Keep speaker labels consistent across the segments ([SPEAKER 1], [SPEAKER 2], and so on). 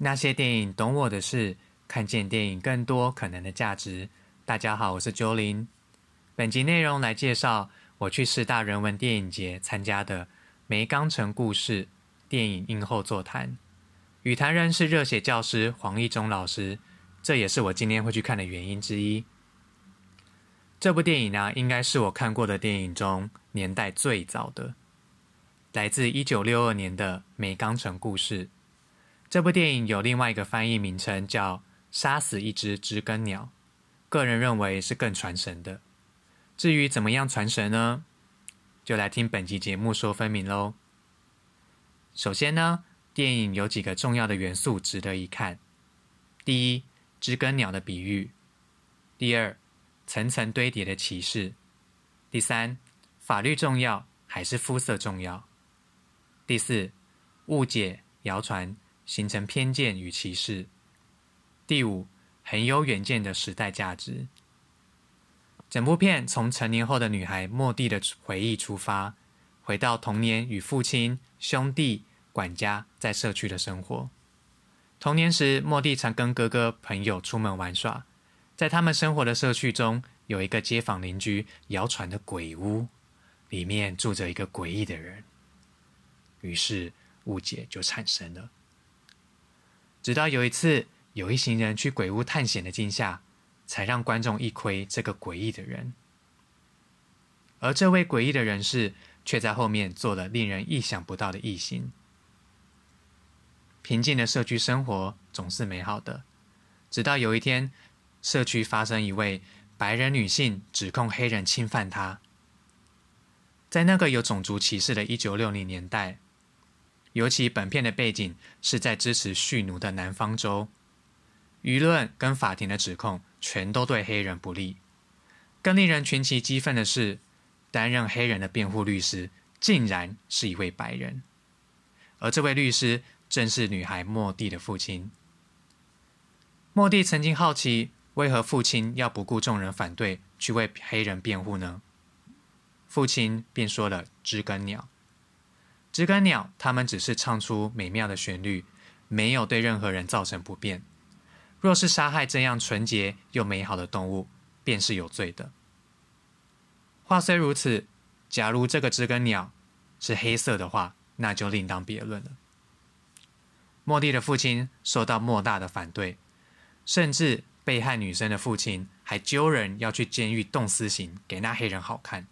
[SPEAKER 1] 那些电影懂我的事，看见电影更多可能的价值。大家好，我是九林。本集内容来介绍我去四大人文电影节参加的《梅冈城故事》电影映后座谈。语坛人是热血教师黄义忠老师，这也是我今天会去看的原因之一。这部电影呢，应该是我看过的电影中年代最早的，来自一九六二年的《梅冈城故事》。这部电影有另外一个翻译名称叫《杀死一只知更鸟》，个人认为是更传神的。至于怎么样传神呢？就来听本集节目说分明喽。首先呢，电影有几个重要的元素值得一看：第一，知更鸟的比喻；第二，层层堆叠的歧视；第三，法律重要还是肤色重要；第四，误解谣传。形成偏见与歧视。第五，很有远见的时代价值。整部片从成年后的女孩莫蒂的回忆出发，回到童年与父亲、兄弟、管家在社区的生活。童年时，莫蒂常跟哥哥、朋友出门玩耍，在他们生活的社区中，有一个街坊邻居谣传的鬼屋，里面住着一个诡异的人。于是误解就产生了。直到有一次，有一行人去鬼屋探险的惊吓，才让观众一窥这个诡异的人。而这位诡异的人士，却在后面做了令人意想不到的异行。平静的社区生活总是美好的，直到有一天，社区发生一位白人女性指控黑人侵犯她。在那个有种族歧视的一九六零年代。尤其本片的背景是在支持蓄奴的南方州，舆论跟法庭的指控全都对黑人不利。更令人群起激愤的是，担任黑人的辩护律师竟然是一位白人，而这位律师正是女孩莫蒂的父亲。莫蒂曾经好奇，为何父亲要不顾众人反对去为黑人辩护呢？父亲便说了：“知更鸟。”知更鸟，它们只是唱出美妙的旋律，没有对任何人造成不便。若是杀害这样纯洁又美好的动物，便是有罪的。话虽如此，假如这个知更鸟是黑色的话，那就另当别论了。莫蒂的父亲受到莫大的反对，甚至被害女生的父亲还揪人要去监狱动私刑，给那黑人好看。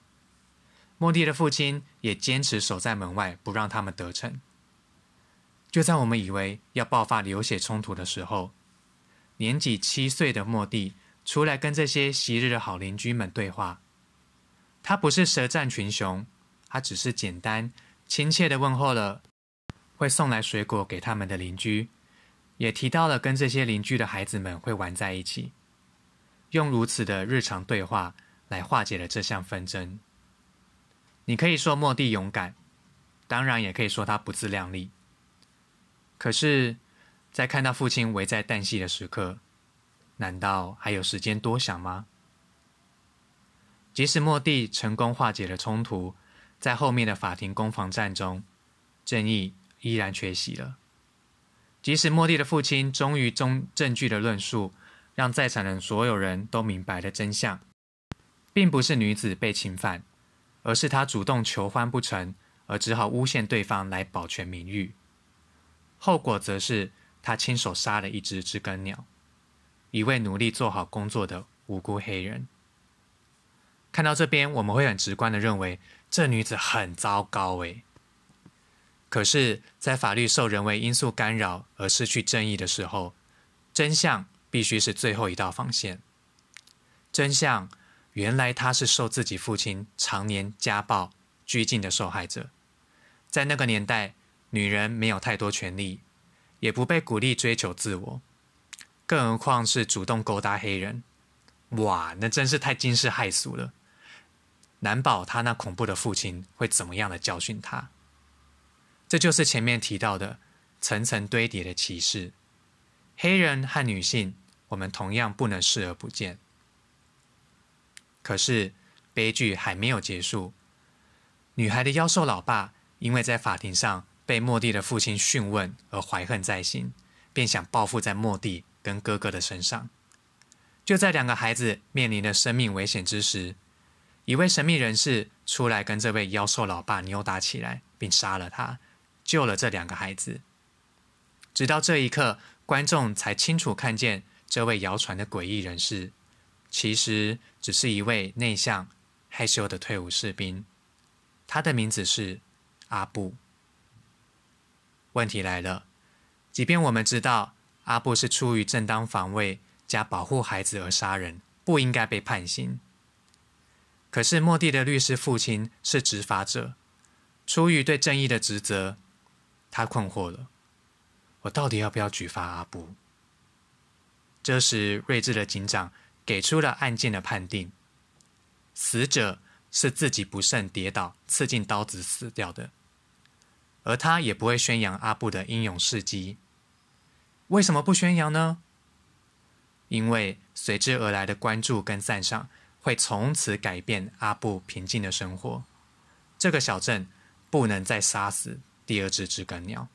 [SPEAKER 1] 莫蒂的父亲也坚持守在门外，不让他们得逞。就在我们以为要爆发流血冲突的时候，年仅七岁的莫蒂出来跟这些昔日的好邻居们对话。他不是舌战群雄，他只是简单亲切的问候了会送来水果给他们的邻居，也提到了跟这些邻居的孩子们会玩在一起，用如此的日常对话来化解了这项纷争。你可以说莫蒂勇敢，当然也可以说他不自量力。可是，在看到父亲危在旦夕的时刻，难道还有时间多想吗？即使莫蒂成功化解了冲突，在后面的法庭攻防战中，正义依然缺席了。即使莫蒂的父亲终于中证据的论述，让在场的所有人都明白了真相，并不是女子被侵犯。而是他主动求欢不成，而只好诬陷对方来保全名誉。后果则是他亲手杀了一只知更鸟，一位努力做好工作的无辜黑人。看到这边，我们会很直观的认为这女子很糟糕诶。可是，在法律受人为因素干扰而失去正义的时候，真相必须是最后一道防线。真相。原来他是受自己父亲常年家暴拘禁的受害者，在那个年代，女人没有太多权利，也不被鼓励追求自我，更何况是主动勾搭黑人。哇，那真是太惊世骇俗了！难保他那恐怖的父亲会怎么样的教训他。这就是前面提到的层层堆叠的歧视，黑人和女性，我们同样不能视而不见。可是，悲剧还没有结束。女孩的妖兽老爸因为在法庭上被莫蒂的父亲讯问而怀恨在心，便想报复在莫蒂跟哥哥的身上。就在两个孩子面临着生命危险之时，一位神秘人士出来跟这位妖兽老爸扭打起来，并杀了他，救了这两个孩子。直到这一刻，观众才清楚看见这位谣传的诡异人士，其实只是一位内向、害羞的退伍士兵。他的名字是阿布。问题来了，即便我们知道阿布是出于正当防卫加保护孩子而杀人，不应该被判刑。可是莫蒂的律师父亲是执法者，出于对正义的职责，他困惑了：我到底要不要举发阿布？这时，睿智的警长给出了案件的判定：死者是自己不慎跌倒，刺进刀子死掉的，而他也不会宣扬阿布的英勇事迹。为什么不宣扬呢？因为随之而来的关注跟赞赏。会从此改变阿布平静的生活。这个小镇不能再杀死第二只知更鸟，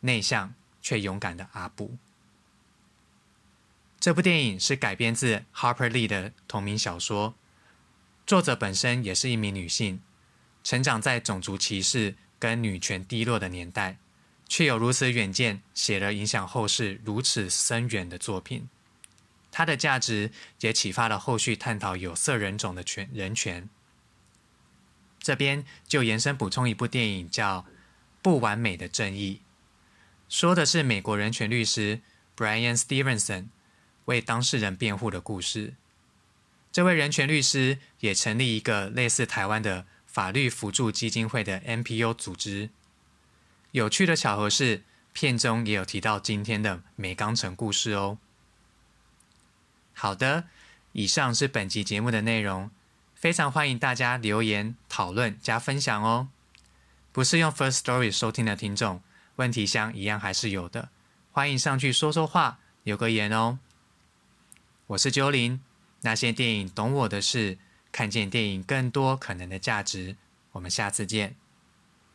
[SPEAKER 1] 内向却勇敢的阿布。这部电影是改编自 Harper Lee 的同名小说，作者本身也是一名女性，成长在种族歧视跟女权低落的年代，却有如此远见，写了影响后世如此深远的作品。它的价值也启发了后续探讨有色人种的权人权。这边就延伸补充一部电影，叫《不完美的正义》，说的是美国人权律师 Brian Stevenson 为当事人辩护的故事。这位人权律师也成立一个类似台湾的法律辅助基金会的 NPO 组织。有趣的巧合是，片中也有提到今天的美钢城故事哦。好的，以上是本集节目的内容，非常欢迎大家留言讨论加分享哦。不是用 First Story 收听的听众，问题箱一样还是有的，欢迎上去说说话，留个言哦。我是九零，那些电影懂我的事，看见电影更多可能的价值，我们下次见。